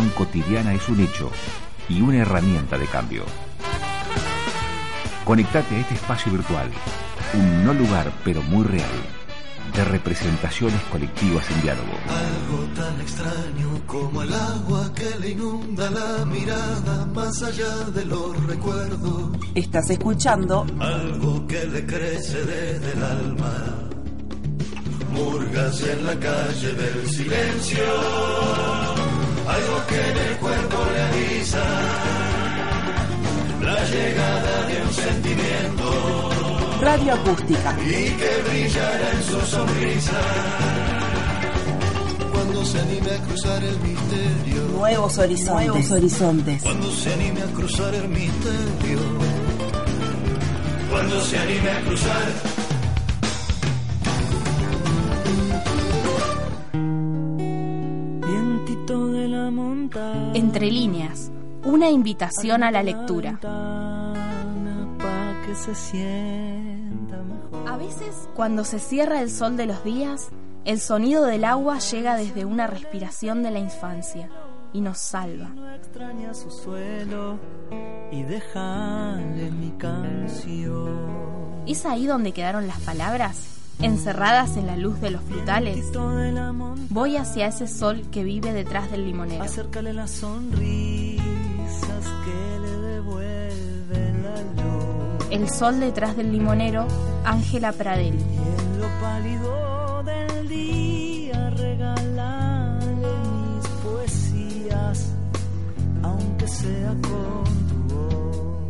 cotidiana es un hecho y una herramienta de cambio. Conectate a este espacio virtual, un no lugar pero muy real, de representaciones colectivas en diálogo. Algo tan extraño como el agua que le inunda la mirada más allá de los recuerdos. Estás escuchando Algo que le crece desde el alma. Murgas en la calle del silencio. Algo que en el cuerpo le avisa. La llegada de un sentimiento Radio Acústica. y que brillará en su sonrisa. Cuando se anime a cruzar el misterio. Nuevos horizontes. Nuevos horizontes. Cuando se anime a cruzar el misterio. Cuando se anime a cruzar. Entre líneas, una invitación a la lectura. A veces, cuando se cierra el sol de los días, el sonido del agua llega desde una respiración de la infancia y nos salva. No extraña su suelo y déjale mi canción. ¿Es ahí donde quedaron las palabras? Encerradas en la luz de los frutales. Voy hacia ese sol que vive detrás del limonero. Acércale las sonrisas que le devuelven la luz. El sol detrás del limonero, Ángela Pradelli. Y en lo pálido del día regalarle mis poesías, aunque sea con tu voz.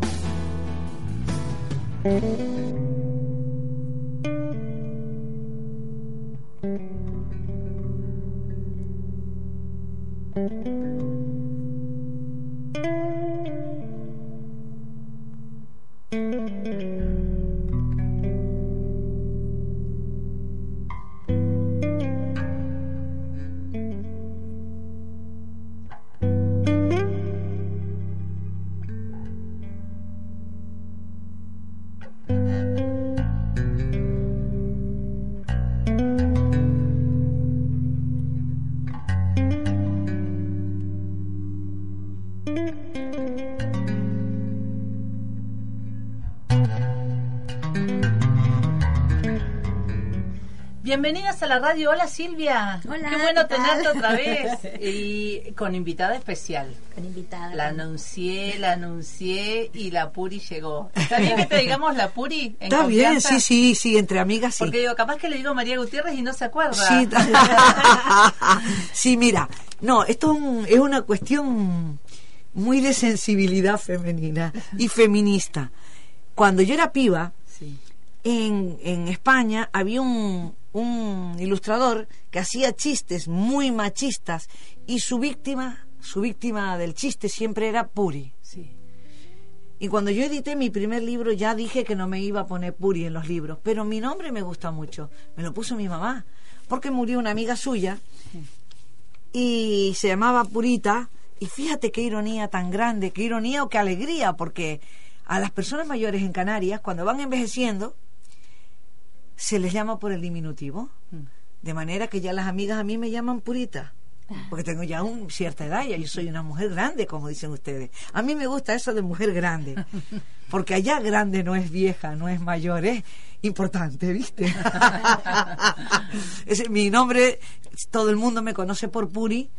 thank you Bienvenidas a la radio. Hola Silvia. Hola, Qué bueno tenerte otra vez. Y con invitada especial. Con invitada. La anuncié, la anuncié y la Puri llegó. ¿Está bien que te digamos la Puri? en Está bien, sí, sí, sí, entre amigas sí. Porque digo, capaz que le digo María Gutiérrez y no se acuerda. Sí, sí, mira, no, esto es un- es una cuestión muy de sensibilidad femenina y feminista. Cuando yo era piba, Sí. en, en España había un, un ilustrador que hacía chistes muy machistas y su víctima, su víctima del chiste siempre era Puri. sí. Y cuando yo edité mi primer libro ya dije que no me iba a poner Puri en los libros, pero mi nombre me gusta mucho. Me lo puso mi mamá, porque murió una amiga suya y se llamaba Purita. Y fíjate qué ironía tan grande, qué ironía o qué alegría, porque a las personas mayores en Canarias, cuando van envejeciendo, se les llama por el diminutivo. De manera que ya las amigas a mí me llaman Purita. Porque tengo ya un, cierta edad, ya yo soy una mujer grande, como dicen ustedes. A mí me gusta eso de mujer grande. Porque allá grande no es vieja, no es mayor, es importante, ¿viste? Ese, mi nombre, todo el mundo me conoce por Puri,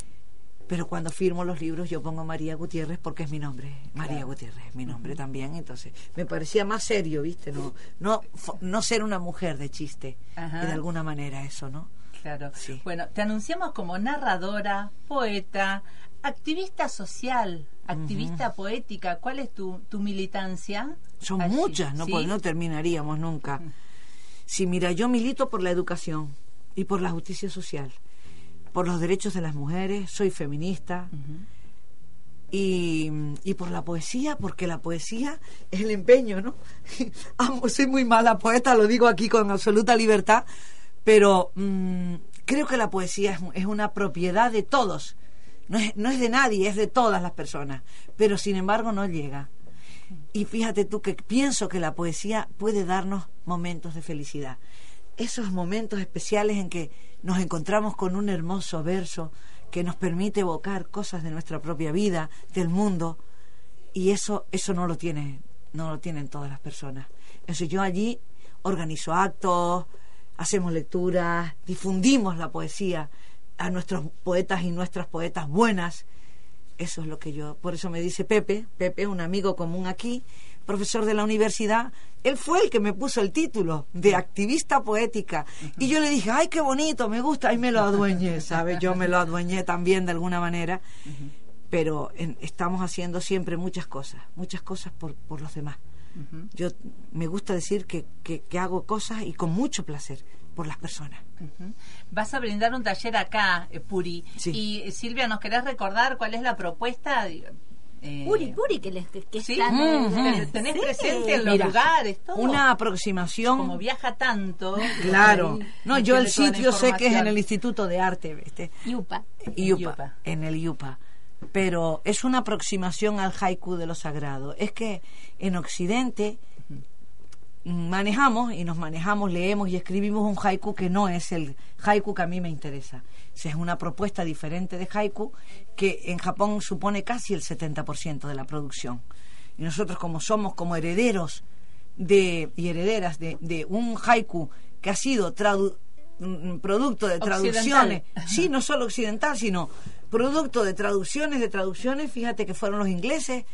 pero cuando firmo los libros yo pongo María Gutiérrez porque es mi nombre. María Gutiérrez es mi nombre también, entonces me parecía más serio, ¿viste? No, no, no ser una mujer de chiste, Ajá. de alguna manera eso, ¿no? Claro. Sí. Bueno, te anunciamos como narradora, poeta, activista social, activista poética. ¿Cuál es tu, tu militancia? Son allí? muchas, no, ¿Sí? pues no terminaríamos nunca. Sí, mira, yo milito por la educación y por la justicia social, por los derechos de las mujeres, soy feminista. Y, y por la poesía, porque la poesía es el empeño, ¿no? Amo, soy muy mala poeta, lo digo aquí con absoluta libertad, pero mm, creo que la poesía es, es una propiedad de todos. No es, no es de nadie, es de todas las personas, pero sin embargo no llega. Y fíjate tú que pienso que la poesía puede darnos momentos de felicidad. Esos momentos especiales en que nos encontramos con un hermoso verso que nos permite evocar cosas de nuestra propia vida, del mundo, y eso, eso no lo tiene, no lo tienen todas las personas. Entonces yo allí organizo actos, hacemos lecturas, difundimos la poesía a nuestros poetas y nuestras poetas buenas. Eso es lo que yo, por eso me dice Pepe, Pepe, un amigo común aquí, profesor de la universidad, él fue el que me puso el título de activista poética. Y yo le dije, ay, qué bonito, me gusta, y me lo adueñé, ¿sabes? Yo me lo adueñé también de alguna manera. Pero en- estamos haciendo siempre muchas cosas, muchas cosas por, por los demás. Yo me gusta decir que, que, que hago cosas y con mucho placer por las personas. Vas a brindar un taller acá, eh, Puri. Sí. Y eh, Silvia, ¿nos querés recordar cuál es la propuesta? Eh, Puri, Puri, que, les, que, que ¿Sí? están- Mm, ¿Tenés Sí. presente en los Mira, lugares? Todo? Una aproximación. Como viaja tanto. Claro. ahí No, yo el sitio sé que es en el Instituto de Arte, ¿viste? Yupa. Yupa, Yupa. en el Yupa. Pero es una aproximación al haiku de lo sagrado. Es que en Occidente manejamos y nos manejamos, leemos y escribimos un haiku que no es el haiku que a mí me interesa. Sea, es una propuesta diferente de haiku que en Japón supone casi el 70% de la producción. Y nosotros como somos como herederos de, y herederas de, de un haiku que ha sido tradu- mm, producto de traducciones, Occidental. sí, no solo occidental, sino producto de traducciones, de traducciones, fíjate que fueron los ingleses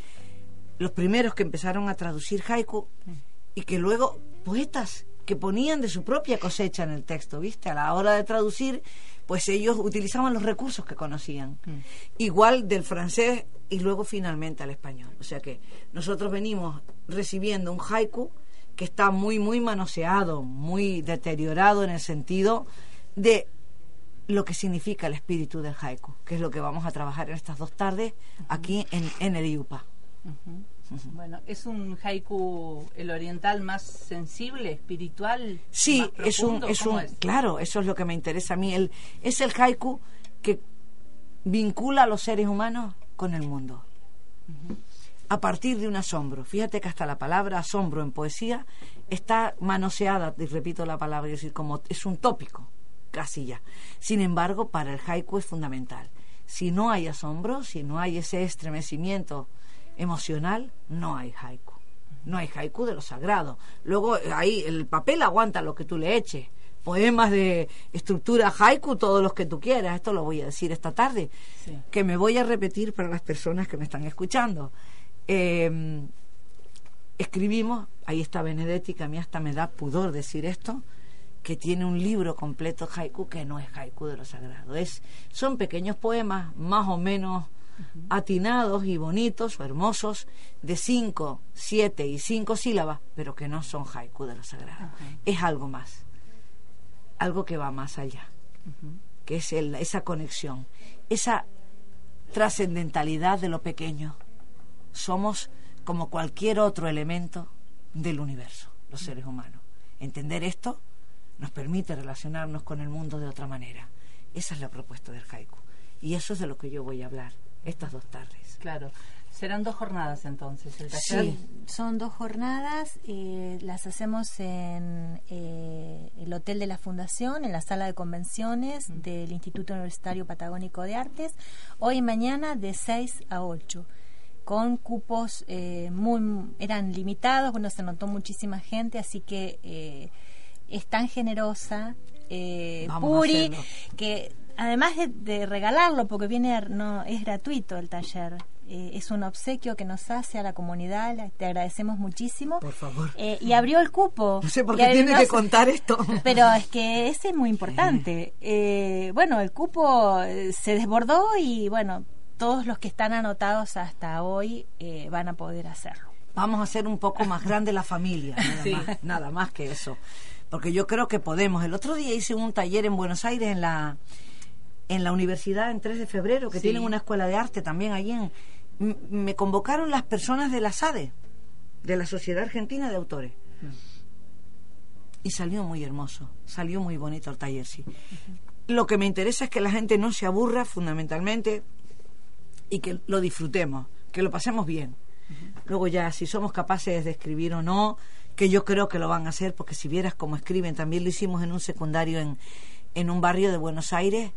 los primeros que empezaron a traducir haiku y que luego poetas que ponían de su propia cosecha en el texto, ¿viste? A la hora de traducir, pues ellos utilizaban los recursos que conocían. Igual del francés y luego finalmente al español. O sea que nosotros venimos recibiendo un haiku que está muy, muy manoseado, muy deteriorado en el sentido de lo que significa el espíritu del haiku, que es lo que vamos a trabajar en estas dos tardes aquí en, en el IUPA. Bueno, ¿es un haiku el oriental más sensible, espiritual? Sí, más es un, es ¿Cómo un, claro, eso es lo que me interesa a mí. El, es el haiku que vincula a los seres humanos con el mundo. A partir de un asombro. Fíjate que hasta la palabra asombro en poesía está manoseada, y repito la palabra, es decir, como es un tópico, casi ya. Sin embargo, para el haiku es fundamental. Si no hay asombro, si no hay ese estremecimiento emocional, no hay haiku. No hay haiku de lo sagrado. Luego eh, ahí el papel aguanta lo que tú le eches. Poemas de estructura haiku, todos los que tú quieras. Esto lo voy a decir esta tarde. Sí. Que me voy a repetir para las personas que me están escuchando. Eh, escribimos, ahí está Benedetti, que a mí hasta me da pudor decir esto, que tiene un libro completo haiku que no es haiku de lo sagrado. Es, son pequeños poemas más o menos atinados y bonitos o hermosos de cinco, siete y cinco sílabas, pero que no son haiku de lo sagrado. Es algo más, algo que va más allá, que es el- esa conexión, esa trascendentalidad de lo pequeño. Somos como cualquier otro elemento del universo, los seres humanos. Entender esto nos permite relacionarnos con el mundo de otra manera. Esa es la propuesta del haiku. Y eso es de lo que yo voy a hablar estas dos tardes. Claro. Serán dos jornadas entonces. El taller. Sí. Son dos jornadas, eh, las hacemos en eh, el Hotel de la Fundación, en la sala de convenciones del Instituto Universitario Patagónico de Artes, hoy y mañana de 6 a 8, con cupos eh, muy, eran limitados, bueno, se notó muchísima gente, así que eh, es tan generosa. Eh, Puri, que además de, de regalarlo, porque viene no es gratuito el taller, eh, es un obsequio que nos hace a la comunidad, la- te agradecemos muchísimo. Por favor. Eh, y abrió el cupo. No sé por qué tiene que contar esto. Pero es que ese es muy importante. Eh, bueno, el cupo eh, se desbordó y bueno, todos los que están anotados hasta hoy eh, van a poder hacerlo. Vamos a hacer un poco más grande la familia, nada, Sí. más, nada más que eso. Porque yo creo que podemos. El otro día hice un taller en Buenos Aires, en la, en la universidad, en 3 de febrero, que Sí. tienen una escuela de arte también allí. En, me convocaron las personas de la SADE, de la Sociedad Argentina de Autores. Y salió muy hermoso, salió muy bonito el taller, sí. Lo que me interesa es que la gente no se aburra fundamentalmente y que lo disfrutemos, que lo pasemos bien. Luego ya, si somos capaces de escribir o no, que yo creo que lo van a hacer, porque si vieras cómo escriben, también lo hicimos en un secundario en, en un barrio de Buenos Aires,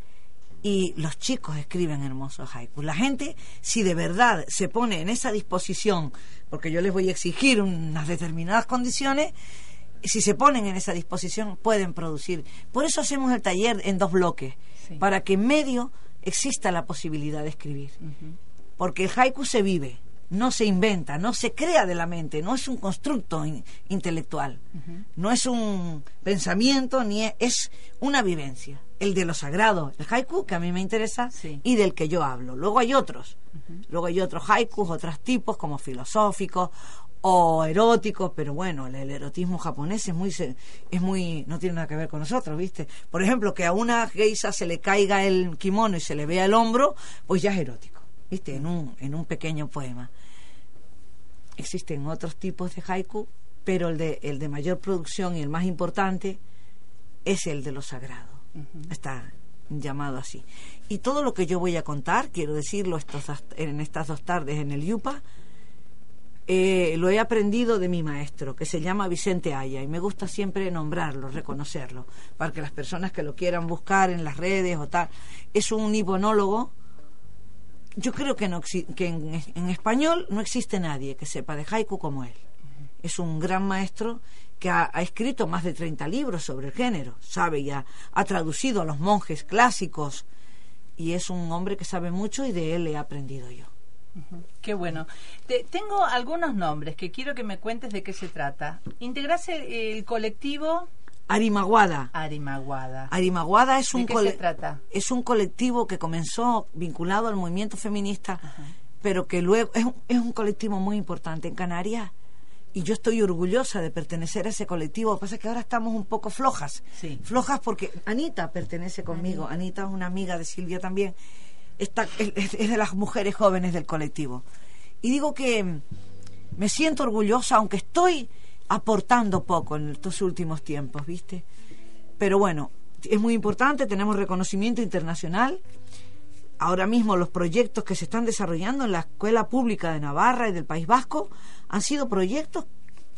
y los chicos escriben hermosos haikus. La gente, si de verdad se pone en esa disposición, porque yo les voy a exigir unas determinadas condiciones, si se ponen en esa disposición pueden producir. Por eso hacemos el taller en dos bloques, Sí. para que en medio exista la posibilidad de escribir. Porque el haiku se vive, no se inventa, no se crea de la mente, no es un constructo in- intelectual, no es un pensamiento, ni es, es una vivencia. El de lo sagrado, el haiku, que a mí me interesa, Sí. y del que yo hablo. Luego hay otros, luego hay otros haikus, otros tipos, como filosóficos o eróticos, pero bueno, el, el erotismo japonés es muy, es muy, no tiene nada que ver con nosotros, ¿viste? Por ejemplo, que a una geisa se le caiga el kimono y se le vea el hombro, pues ya es erótico, ¿viste? En un, en un pequeño poema. Existen otros tipos de haiku, pero el de, el de mayor producción y el más importante es el de lo sagrado. Está llamado así. Y todo lo que yo voy a contar, quiero decirlo estos, en estas dos tardes en el Yupa, eh, lo he aprendido de mi maestro, que se llama Vicente Aya, y me gusta siempre nombrarlo, reconocerlo, para que las personas que lo quieran buscar en las redes o tal. Es un hibonólogo. Yo creo que, no, que en, en español no existe nadie que sepa de haiku como él. Es un gran maestro que ha, ha escrito más de 30 libros sobre el género, sabe y ha, traducido a los monjes clásicos, y es un hombre que sabe mucho y de él he aprendido yo. Qué bueno. Te- tengo algunos nombres que quiero que me cuentes de qué se trata. Integrás el, colectivo Arimaguada. Arimaguada. Arimaguada es ¿De un, qué cole- se trata? es un colectivo que comenzó vinculado al movimiento feminista, pero que luego es un, es un colectivo muy importante en Canarias y yo estoy orgullosa de pertenecer a ese colectivo. Lo que pasa es que ahora estamos un poco flojas. Sí. Flojas porque Anita pertenece conmigo. Anita es una amiga de Silvia también. Está, es, de las mujeres jóvenes del colectivo. Y digo que me siento orgullosa, aunque estoy aportando poco en estos últimos tiempos, ¿viste? Pero bueno, es muy importante, tenemos reconocimiento internacional. Ahora mismo los proyectos que se están desarrollando en la Escuela Pública de Navarra y del País Vasco han sido proyectos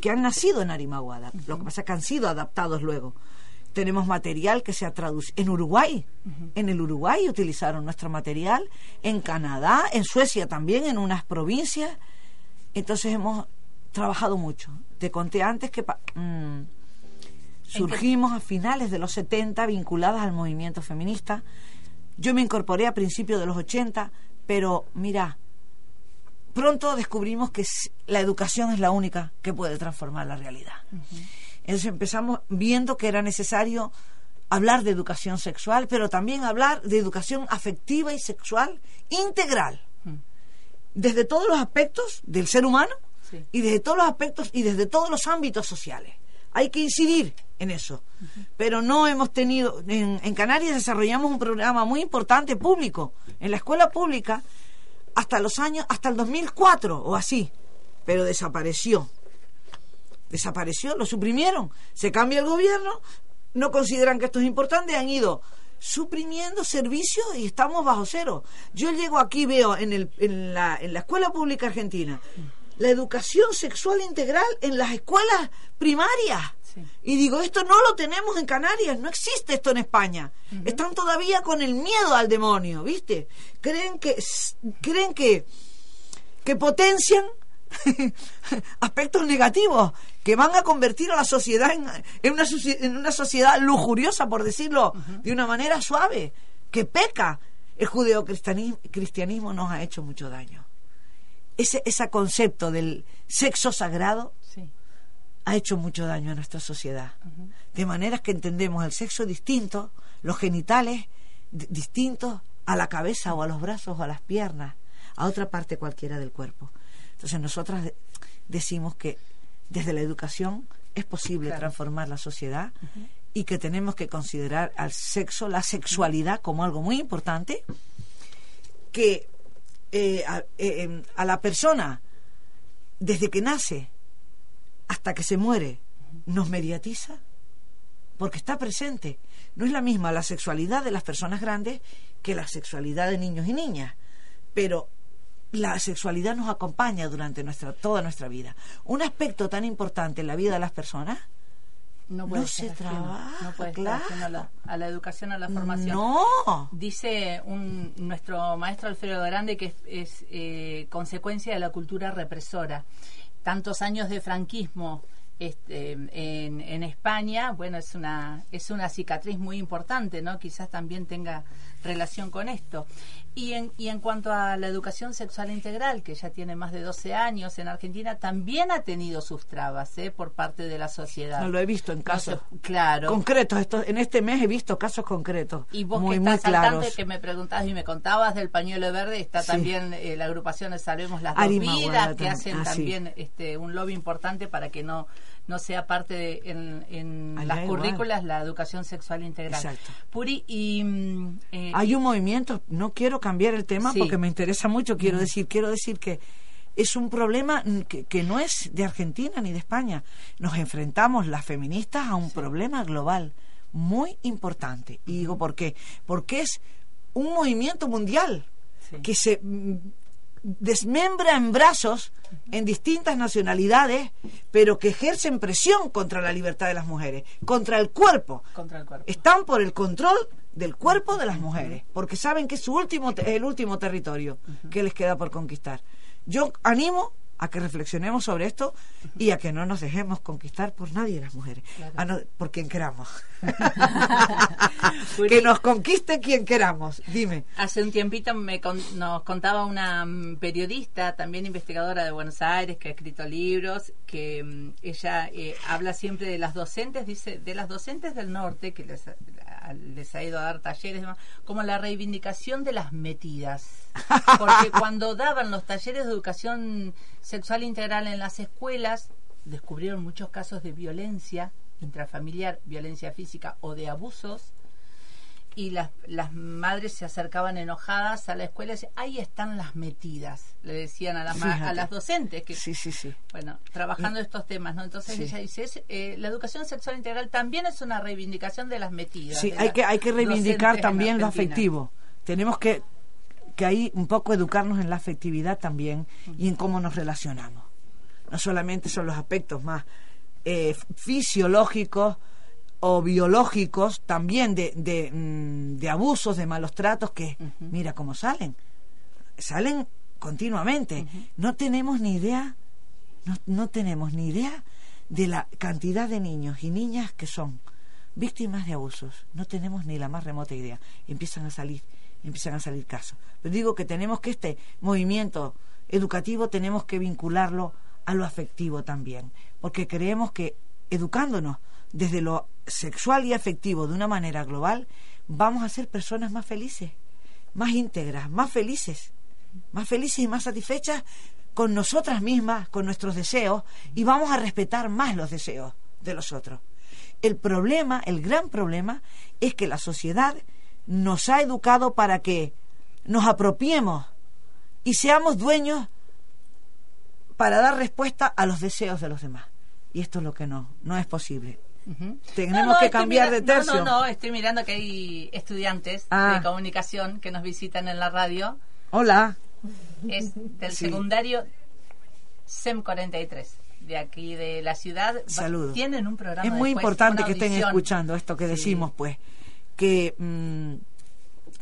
que han nacido en Arimaguada. Lo que pasa es que han sido adaptados luego. Tenemos material que se ha traducido en Uruguay. En el Uruguay utilizaron nuestro material, en Canadá, en Suecia también, en unas provincias. Entonces hemos trabajado mucho. Te conté antes que pa- mm, surgimos a finales de los 70 vinculadas al movimiento feminista. Yo me incorporé a principios de los 80, pero mira, pronto descubrimos que la educación es la única que puede transformar la realidad. Entonces empezamos viendo que era necesario hablar de educación sexual, pero también hablar de educación afectiva y sexual integral, desde todos los aspectos del ser humano Sí. y desde todos los aspectos y desde todos los ámbitos sociales. Hay que incidir en eso. Pero no hemos tenido, en, en Canarias desarrollamos un programa muy importante público, en la escuela pública, hasta los años, hasta el 2004 o así, pero desapareció. Desapareció, lo suprimieron. Se cambia el gobierno, no consideran que esto es importante, han ido suprimiendo servicios y estamos bajo cero. Yo llego aquí, veo en, el, en, la, en la escuela pública argentina la educación sexual integral en las escuelas primarias. Sí. Y digo, esto no lo tenemos en Canarias, no existe esto en España. Están todavía con el miedo al demonio, ¿viste? Creen que creen que que potencian aspectos negativos que van a convertir a la sociedad en, en una, en una sociedad lujuriosa, por decirlo de una manera suave, que peca. El judeocristianismo nos ha hecho mucho daño. Ese, ese concepto del sexo sagrado Sí. ha hecho mucho daño a nuestra sociedad. De manera que entendemos el sexo distinto, los genitales di- distintos a la cabeza o a los brazos o a las piernas, a otra parte cualquiera del cuerpo. Entonces nosotras de- decimos que desde la educación es posible Claro. transformar la sociedad y que tenemos que considerar al sexo, la sexualidad como algo muy importante, que eh, a, eh, a la persona desde que nace hasta que se muere nos mediatiza porque está presente. No es la misma la sexualidad de las personas grandes que la sexualidad de niños y niñas, pero la sexualidad nos acompaña durante nuestra toda nuestra vida. Un aspecto tan importante en la vida de las personas no, puede no ser se trabaja, no puede estar claro. ajeno a la, a la educación, a la formación. No. Dice un, nuestro maestro Alfredo Grande que es, es, eh, consecuencia de la cultura represora. Tantos años de franquismo este, en, en España, bueno, es una, es una cicatriz muy importante, ¿no? Quizás también tenga relación con esto. Y en, y en cuanto a la educación sexual integral, que ya tiene más de 12 años en Argentina, también ha tenido sus trabas ¿eh? por parte de la sociedad. No lo he visto en casos claro. concretos. Esto, en este mes he visto casos concretos. Y vos muy, que muy estás al tanto claros. que me preguntabas y me contabas del pañuelo verde, está Sí. también eh, la agrupación de Salvemos las Dos Arima Vidas, que hacen ah, sí. también este, un lobby importante para que no no sea parte de, en, en Allá las igual. currículas la educación sexual integral. Exacto. Puri, y... mm, eh, Hay un movimiento, no quiero cambiar el tema Sí. porque me interesa mucho, quiero decir, quiero decir que es un problema que, que no es de Argentina ni de España. Nos enfrentamos las feministas a un problema global muy importante. Y digo, ¿por qué? Porque es un movimiento mundial Sí. que se mm, desmembra en brazos en distintas nacionalidades, pero que ejercen presión contra la libertad de las mujeres, contra el cuerpo, contra el cuerpo. están por el control del cuerpo de las mujeres, porque saben que es su último el último territorio que les queda por conquistar. Yo animo a que reflexionemos sobre esto y a que no nos dejemos conquistar por nadie las mujeres, a no- por quien queramos. que nos conquiste quien queramos. Dime. Hace un tiempito me con- nos contaba una mm, periodista, también investigadora de Buenos Aires, que ha escrito libros, que mm, ella eh, habla siempre de las docentes, dice, de las docentes del norte, que les, les ha ido a dar talleres, como la reivindicación de las metidas. Porque cuando daban los talleres de educación sexual integral en las escuelas, descubrieron muchos casos de violencia intrafamiliar, violencia física o de abusos y las, las madres se acercaban enojadas a la escuela y decían, ahí están las metidas, le decían a las, a las docentes que, Sí, sí, sí. bueno, trabajando estos temas, ¿no? Entonces Sí. ella dice, es, eh, la educación sexual integral también es una reivindicación de las metidas. Sí, hay que, hay que reivindicar también lo afectivo. Tenemos que, que ahí un poco educarnos en la afectividad también y en cómo nos relacionamos. No solamente son los aspectos más eh, fisiológicos o biológicos, también de, de, mm, de abusos, de malos tratos, que mira cómo salen. Salen continuamente. No tenemos ni idea, no, no tenemos ni idea de la cantidad de niños y niñas que son víctimas de abusos. No tenemos ni la más remota idea. Empiezan a salir, empiezan a salir casos. Pero digo que tenemos que este movimiento educativo tenemos que vincularlo a lo afectivo también, porque creemos que educándonos desde lo sexual y afectivo de una manera global, vamos a ser personas más felices, más íntegras, más felices, más felices y más satisfechas con nosotras mismas, con nuestros deseos, y vamos a respetar más los deseos de los otros. El problema, el gran problema, es que la sociedad nos ha educado para que nos apropiemos y seamos dueños para dar respuesta a los deseos de los demás. Y esto es lo que no, no es posible. Tenemos No, no, que cambiar de tercio. No, no, no, estoy mirando que hay estudiantes Ah. de comunicación que nos visitan en la radio. Hola. Es del Sí. secundario SEM 43, de aquí de la ciudad. Saludos. Tienen un programa Es muy después, importante que estén escuchando esto que Sí. decimos, pues, que mm,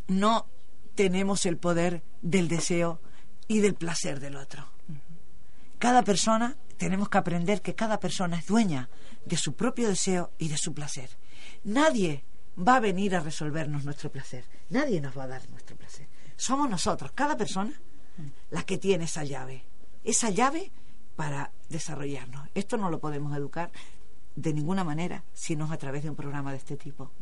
no tenemos el poder del deseo y del placer del otro. Cada persona, tenemos que aprender que cada persona es dueña de su propio deseo y de su placer. Nadie va a venir a resolvernos nuestro placer. Nadie nos va a dar nuestro placer. Somos nosotros, cada persona, la que tiene esa llave. Esa llave para desarrollarnos. Esto no lo podemos educar de ninguna manera si no es a través de un programa de este tipo.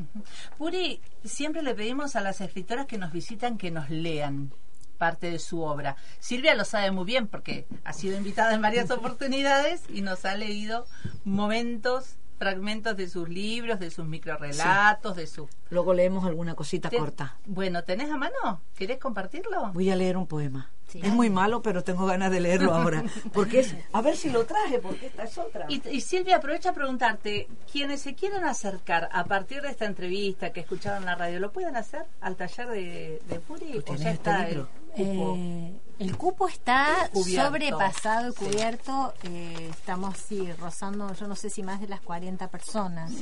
Puri, siempre le pedimos a las escritoras que nos visitan que nos lean parte de su obra. Silvia lo sabe muy bien porque ha sido invitada en varias oportunidades y nos ha leído momentos, fragmentos de sus libros, de sus microrelatos, de sus... Luego leemos alguna cosita corta. Bueno, ¿tenés a mano? ¿Querés compartirlo? Voy a leer un poema. Es muy malo, pero tengo ganas de leerlo ahora. Porque es. A ver si lo traje, porque esta es otra. Y, y Silvia, aprovecha a preguntarte, quienes se quieran acercar a partir de esta entrevista que escucharon en la radio, ¿lo pueden hacer al taller de, de Puri? ¿Tú ¿O ya este está libro? el cupo? Eh, El cupo está Cubierto. sobrepasado y Sí. cubierto. eh, estamos, sí, rozando, yo no sé si más de las 40 personas.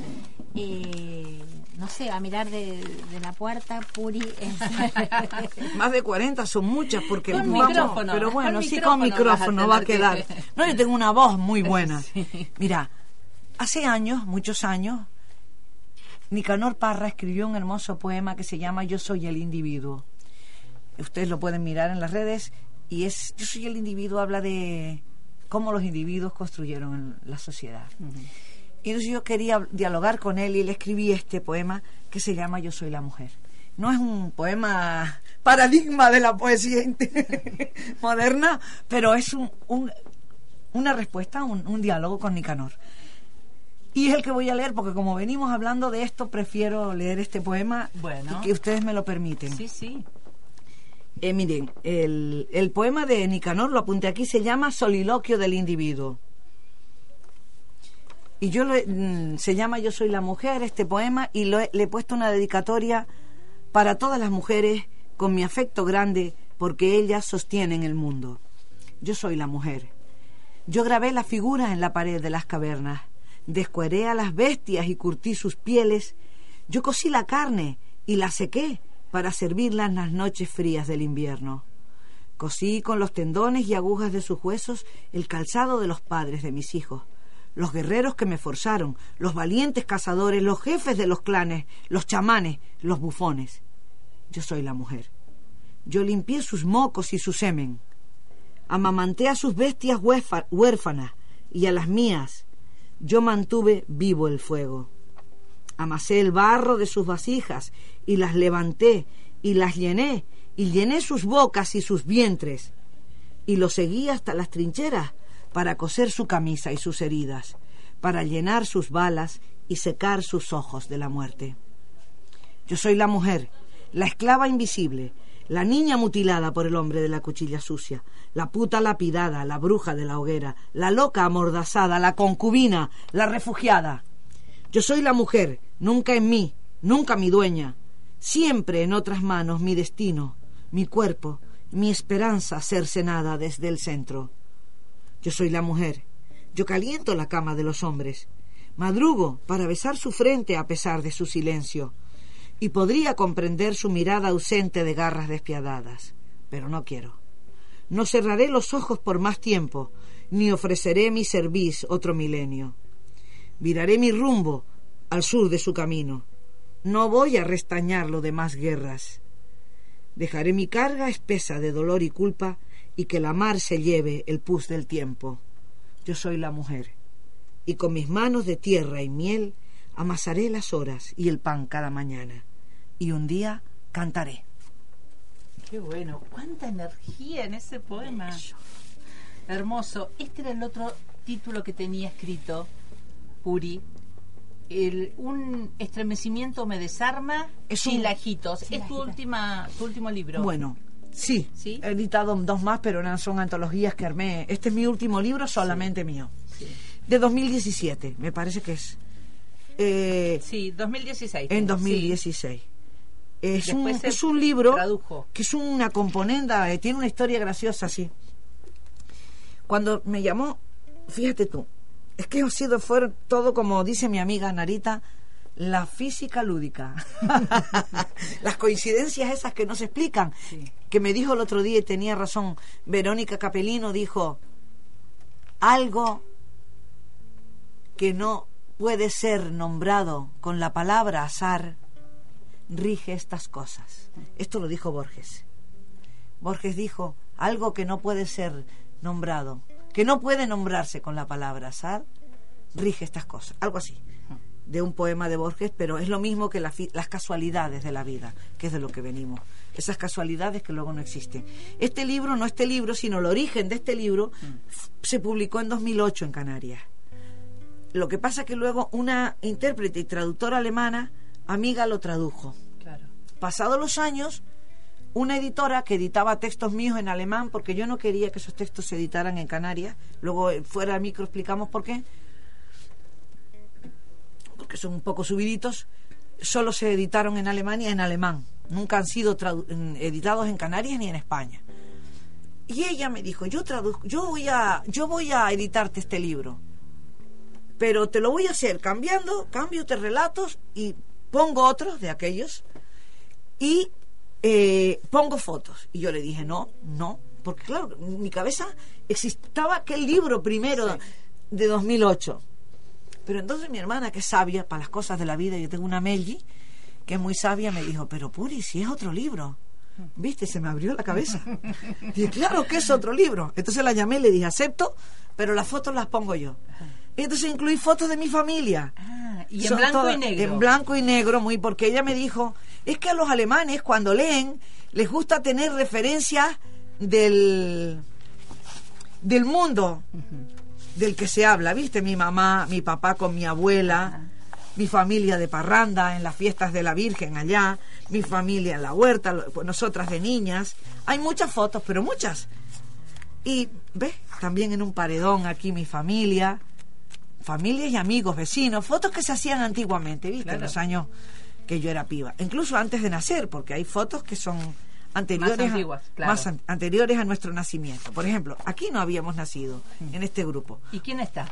Eh, no sé, a mirar de, de la puerta, Puri. es- Más de 40 son muchas porque Con vamos, micrófono, pero con bueno, sí micrófono con micrófono va a quedar. que- No, yo tengo una voz muy buena. Sí. Mira, hace años, muchos años, Nicanor Parra escribió un hermoso poema que se llama Yo soy el individuo. Ustedes lo pueden mirar en las redes y es Yo soy el individuo habla de cómo los individuos construyeron la sociedad. Y entonces yo quería dialogar con él y le escribí este poema que se llama Yo soy la mujer. No es un poema paradigma de la poesía moderna, pero es un, un- una respuesta, un, un diálogo con Nicanor. Y es el que voy a leer porque como venimos hablando de esto, prefiero leer este poema Bueno. y que ustedes me lo permiten. Sí, sí. Eh, miren, el, el poema de Nicanor, lo apunté aquí, se llama Soliloquio del individuo. Y yo lo he- mm, se llama Yo soy la mujer, este poema, y le he puesto una dedicatoria para todas las mujeres con mi afecto grande, porque ellas sostienen el mundo. Yo soy la mujer. Yo grabé la figura en la pared de las cavernas, descueré a las bestias y curtí sus pieles. Yo cocí la carne y la sequé para servirla en las noches frías del invierno. Cosí con los tendones y agujas de sus huesos el calzado de los padres de mis hijos, los guerreros que me forzaron, los valientes cazadores, los jefes de los clanes, los chamanes, los bufones. Yo soy la mujer. Yo limpié sus mocos y su semen. Amamanté a sus bestias huérfa- huérfanas y a las mías. Yo mantuve vivo el fuego. Amasé el barro de sus vasijas y las levanté y las llené y llené sus bocas y sus vientres y lo seguí hasta las trincheras para coser su camisa y sus heridas, para llenar sus balas y secar sus ojos de la muerte. Yo soy la mujer, la esclava invisible, la niña mutilada por el hombre de la cuchilla sucia, la puta lapidada, la bruja de la hoguera, la loca amordazada, la concubina, la refugiada. Yo soy la mujer, nunca en mí, nunca mi dueña, siempre en otras manos mi destino, mi cuerpo, mi esperanza cercenada desde el centro. Yo soy la mujer, yo caliento la cama de los hombres, madrugo para besar su frente a pesar de su silencio, y podría comprender su mirada ausente de garras despiadadas, pero no quiero. No cerraré los ojos por más tiempo, ni ofreceré mi cerviz otro milenio. Viraré mi rumbo al sur de su camino. No voy a restañarlo de más guerras. Dejaré mi carga espesa de dolor y culpa y que la mar se lleve el pus del tiempo. Yo soy la mujer, y con mis manos de tierra y miel amasaré las horas y el pan cada mañana, y un día cantaré. Qué bueno. Cuánta energía en ese poema. Hermoso. Este era el otro título que tenía escrito, Puri. El, un estremecimiento me desarma, Es un- chilajitos. Es tu, última, tu último libro. Bueno, sí, ¿Sí? he editado dos más, pero no son antologías que armé. Este es mi último libro, solamente mío. De 2017, me parece que es. Eh, Sí, 2016. en sí. 2016. Es un, es un libro tradujo. que es una componenda, eh, tiene una historia graciosa, sí. Cuando me llamó, fíjate tú, es que ha sido, fue todo como dice mi amiga Narita, la física lúdica. Las coincidencias esas que no se explican. Que me dijo el otro día y tenía razón, Verónica Capelino dijo, algo que no puede ser nombrado con la palabra azar rige estas cosas. Esto lo dijo Borges. Borges dijo algo que no puede ser nombrado, que no puede nombrarse con la palabra azar, rige estas cosas. Algo así. De un poema de Borges, pero es lo mismo que la las casualidades de la vida, que es de lo que venimos. Esas casualidades que luego no existen. Este libro, no este libro, sino el origen de este libro, f- se publicó en 2008 en Canarias. Lo que pasa que luego una intérprete y traductora alemana, amiga, lo tradujo. Claro. Pasados los años, una editora que editaba textos míos en alemán, porque yo no quería que esos textos se editaran en Canarias, luego eh, fuera del micro explicamos por qué, porque son un poco subiditos, solo se editaron en Alemania en alemán, nunca han sido editados en Canarias ni en España. Y ella me dijo, yo traduzco, yo voy a, yo voy a editarte este libro. Pero te lo voy a hacer cambiando, cambio de relatos y pongo otros de aquellos. Y eh, pongo fotos. Y yo le dije, no, no, porque claro, en mi cabeza existaba aquel libro primero de 2008. Pero entonces mi hermana, que es sabia para las cosas de la vida, yo tengo una Melgi, que es muy sabia, me dijo, pero Puri, si es otro libro. ¿Viste? Se me abrió la cabeza. Y claro que es otro libro. Entonces la llamé y le dije, acepto, pero las fotos las pongo yo. Entonces incluí fotos de mi familia. Ah, y en Son blanco todas- y negro. En blanco y negro, muy, porque ella me dijo, es que a los alemanes cuando leen les gusta tener referencias del, del mundo del que se habla, ¿viste? Mi mamá, mi papá con mi abuela, mi familia de parranda en las fiestas de la Virgen allá, mi familia en la huerta, pues nosotras de niñas. Hay muchas fotos, pero muchas. Y, ¿ves? También en un paredón aquí mi familia, familias y amigos, vecinos, fotos que se hacían antiguamente, ¿viste? En los años que yo era piba. Incluso antes de nacer, porque hay fotos que son anteriores, Más a- antiguas, claro. más an- anteriores a nuestro nacimiento. Por ejemplo, aquí no habíamos nacido en este grupo. ¿Y quién está?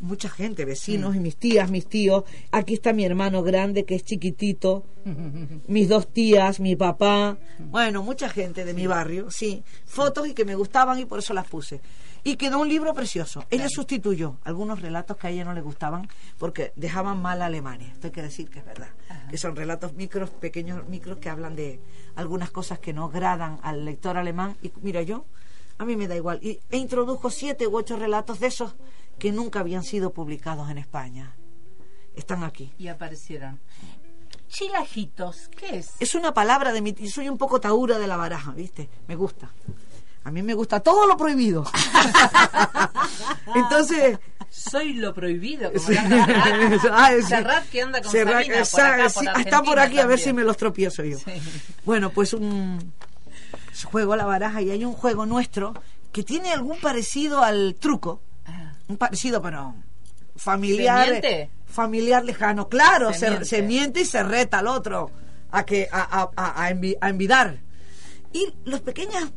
Mucha gente, vecinos y mis tías, mis tíos. Aquí está mi hermano grande que es chiquitito, mis dos tías, mi papá. Bueno, mucha gente de mi barrio, sí. Fotos y que me gustaban y por eso las puse. Y quedó un libro precioso. Ella sustituyó algunos relatos que a ella no le gustaban porque dejaban mal a Alemania. Esto hay que decir que es verdad. Que son relatos micros, pequeños micros que hablan de algunas cosas que no agradan al lector alemán. Y mira, yo, a mí me da igual. Y, e introdujo siete u ocho relatos de esos que nunca habían sido publicados en España. Están aquí. Y aparecieron. Chilajitos, ¿qué es? Es una palabra de mi... Soy un poco taura de la baraja, ¿viste? Me gusta. A mí me gusta todo lo prohibido. Entonces... Soy lo prohibido. Como Sí. Ah, sí. Que anda con Serrat, Sabina por esa- acá, sí, por está por aquí a ver también. si me los tropiezo yo. Bueno, pues un juego a la baraja y hay un juego nuestro que tiene algún parecido al truco. Un parecido, pero familiar. ¿Se miente? Familiar lejano. Claro, Se se, miente. se miente y se reta al otro a que a, a, a, a envi- a envidar. Y los pequeñas,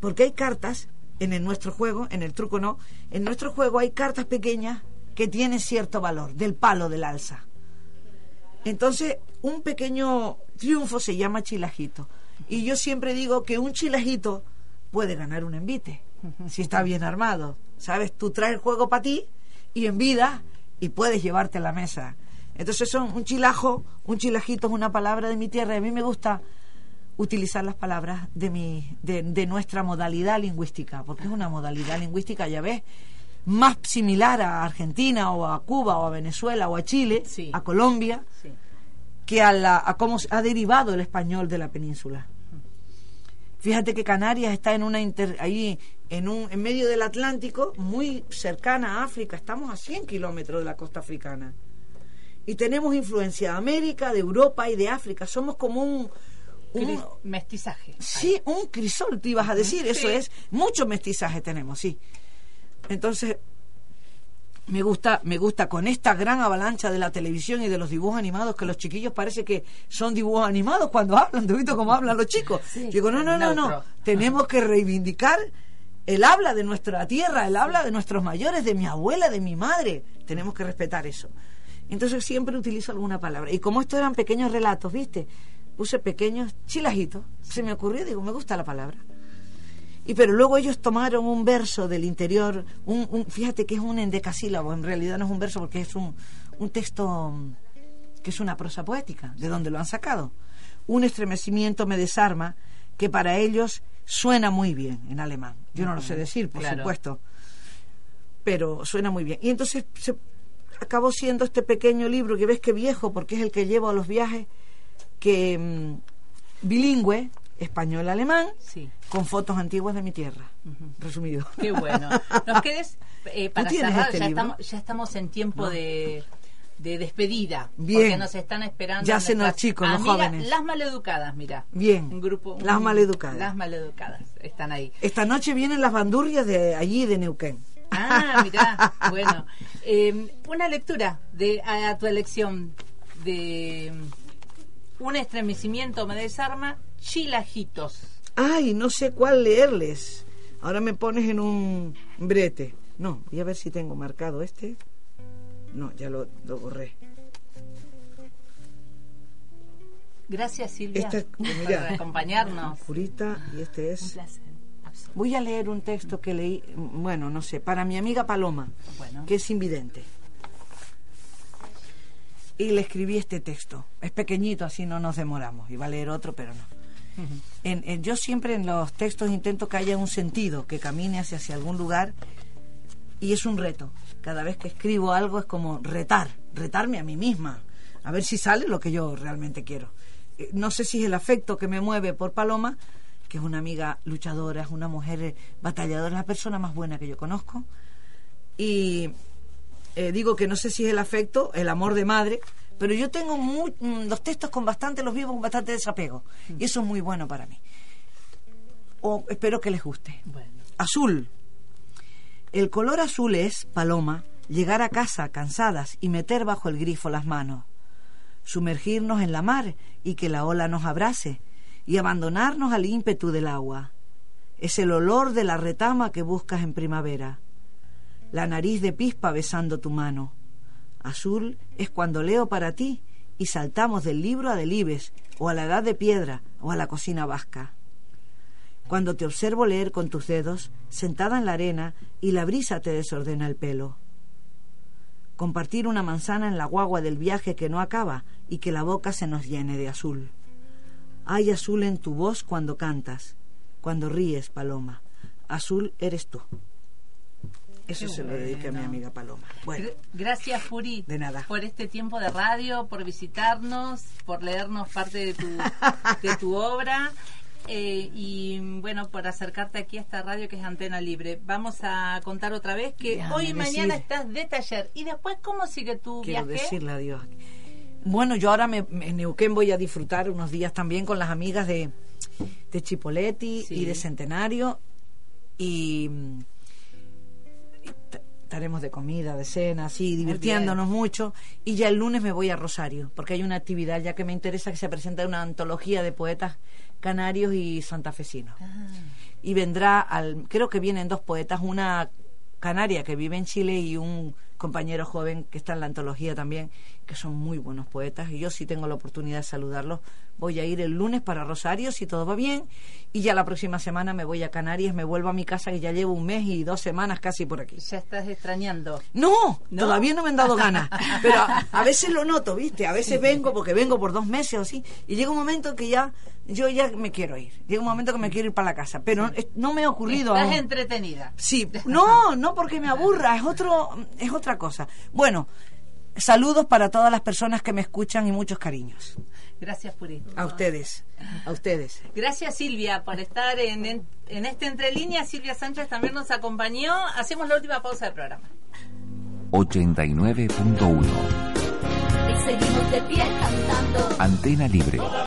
porque hay cartas en el nuestro juego, en el truco no, en nuestro juego hay cartas pequeñas que tienen cierto valor, del palo del alza. Entonces, un pequeño triunfo se llama chilajito. Y yo siempre digo que un chilajito puede ganar un envite, si está bien armado. ¿Sabes? Tú traes el juego para ti y en vida y puedes llevarte a la mesa. Entonces son un chilajo, un chilajito es una palabra de mi tierra y a mí me gusta utilizar las palabras de mi de, de nuestra modalidad lingüística, porque es una modalidad lingüística, ya ves, más similar a Argentina o a Cuba o a Venezuela o a Chile, Sí. a Colombia, Sí. que a, la, a cómo ha derivado el español de la península. Fíjate que Canarias está en una inter- ahí en un en medio del Atlántico, muy cercana a África, estamos a 100 kilómetros de la costa africana. Y tenemos influencia de América, de Europa y de África. Somos como un, un Mestizaje. sí, un crisol, te ibas a decir, eso es, mucho mestizaje tenemos, sí. Entonces, me gusta, me gusta con esta gran avalancha de la televisión y de los dibujos animados, que los chiquillos parece que son dibujos animados cuando hablan, ¿tú visto cómo hablan los chicos? Digo, no, no, no, no, Neutro. tenemos que reivindicar el habla de nuestra tierra, el habla de nuestros mayores, de mi abuela, de mi madre, tenemos que respetar eso. Entonces siempre utilizo alguna palabra. Y como estos eran pequeños relatos, ¿viste? Puse pequeños chilajitos. Se me ocurrió, digo, me gusta la palabra. Y pero luego ellos tomaron un verso del interior, un, un- fíjate que es un endecasílabo, en realidad no es un verso porque es un, un texto mm, que es una prosa poética, de donde lo han sacado. Un estremecimiento me desarma que para ellos suena muy bien en alemán. Yo no lo sé decir, por Claro. supuesto, pero suena muy bien. Y entonces se acabó siendo este pequeño libro que ves que viejo, porque es el que llevo a los viajes, que mm, bilingüe, español-alemán, Sí. con fotos antiguas de mi tierra. Resumido. Qué bueno. Nos quedes eh, para cerrar, este ya, estamos, ya estamos en tiempo No. de, de despedida. Bien. Porque nos están esperando. Ya los nuestras chicos, los jóvenes. Las maleducadas, mira. Bien. Un grupo. Las un- maleducadas. Las maleducadas. Están ahí. Esta noche vienen las bandurrias de allí, de Neuquén. Ah, mirá, bueno. Eh, una lectura de a, a tu elección de mm, Un estremecimiento me desarma, chilajitos. Ay, no sé cuál leerles. Ahora me pones en un brete. No, voy a ver si tengo marcado este. No, ya lo, lo borré. Gracias Silvia Esta es- por mira. acompañarnos. Purita, y este Un es... placer. absoluto. Voy a leer un texto que leí, bueno, no sé, para mi amiga Paloma, Bueno. que es invidente. Y le escribí este texto. Es pequeñito, así no nos demoramos. Iba a leer otro, pero no. En- yo siempre en los textos intento que haya un sentido, que camine hacia, hacia algún lugar. Y es un reto. Cada vez que escribo algo es como retar, retarme a mí misma. A ver si sale lo que yo realmente quiero. Eh, No sé si es el afecto que me mueve por Paloma, que es una amiga luchadora, es una mujer eh, batalladora, es la persona más buena que yo conozco. Y eh, digo que no sé si es el afecto, el amor de madre, pero yo tengo muy- mm, los textos con bastante, los vivo con bastante desapego. Y eso es muy bueno para mí. O espero que les guste. Bueno. Azul. El color azul es, paloma, llegar a casa cansadas y meter bajo el grifo las manos, sumergirnos en la mar y que la ola nos abrace, y abandonarnos al ímpetu del agua. Es el olor de la retama que buscas en primavera, la nariz de pispa besando tu mano. Azul es cuando leo para ti y saltamos del libro a Delibes, o a la edad de piedra, o a la cocina vasca cuando te observo leer con tus dedos, sentada en la arena, y la brisa te desordena el pelo. Compartir una manzana en la guagua del viaje que no acaba y que la boca se nos llene de azul. Hay azul en tu voz cuando cantas, cuando ríes, Paloma. Azul eres tú. Eso Qué se lo dediqué a mi amiga Paloma. Bueno, Gr- Gracias, Puri, De nada. por este tiempo de radio, por visitarnos, por leernos parte de tu, de tu obra eh, y bueno, por acercarte aquí a esta radio que es Antena Libre. Vamos a contar otra vez que Déjame hoy y mañana estás de taller. ¿Y después cómo sigue tu quiero viaje? decirle adiós. Bueno, yo ahora me, en Neuquén voy a disfrutar unos días también con las amigas de, de Chipoletti Sí. y de Centenario y, estaremos de comida, de cena, así, divirtiéndonos mucho. Y ya el lunes me voy a Rosario, porque hay una actividad ya que me interesa que se presenta una antología de poetas canarios y santafesinos. Ah, y vendrá al creo que vienen dos poetas una canaria que vive en Chile y un compañero joven que está en la antología también que son muy buenos poetas y yo si tengo la oportunidad de saludarlos voy a ir el lunes para Rosario si todo va bien y ya la próxima semana me voy a Canarias me vuelvo a mi casa que ya llevo un mes y dos semanas casi por aquí ya estás extrañando. no, ¿No? todavía no me han dado ganas. Pero a, a veces lo noto, ¿viste? A veces vengo porque vengo por dos meses o así. Y llega un momento que ya, yo ya me quiero ir. Llega un momento que me quiero ir para la casa. Pero es- no me ha ocurrido Estás aún. entretenida. Sí, no, no porque me aburra, es otro, es otra cosa. Bueno, saludos para todas las personas que me escuchan y muchos cariños. Gracias, Puri. A ustedes, a ustedes. Gracias Silvia por estar en, en, en este Entre Líneas. Silvia Sánchez también nos acompañó. Hacemos la última pausa del programa. 89.1 Y seguimos de pie cantando. Antena Libre.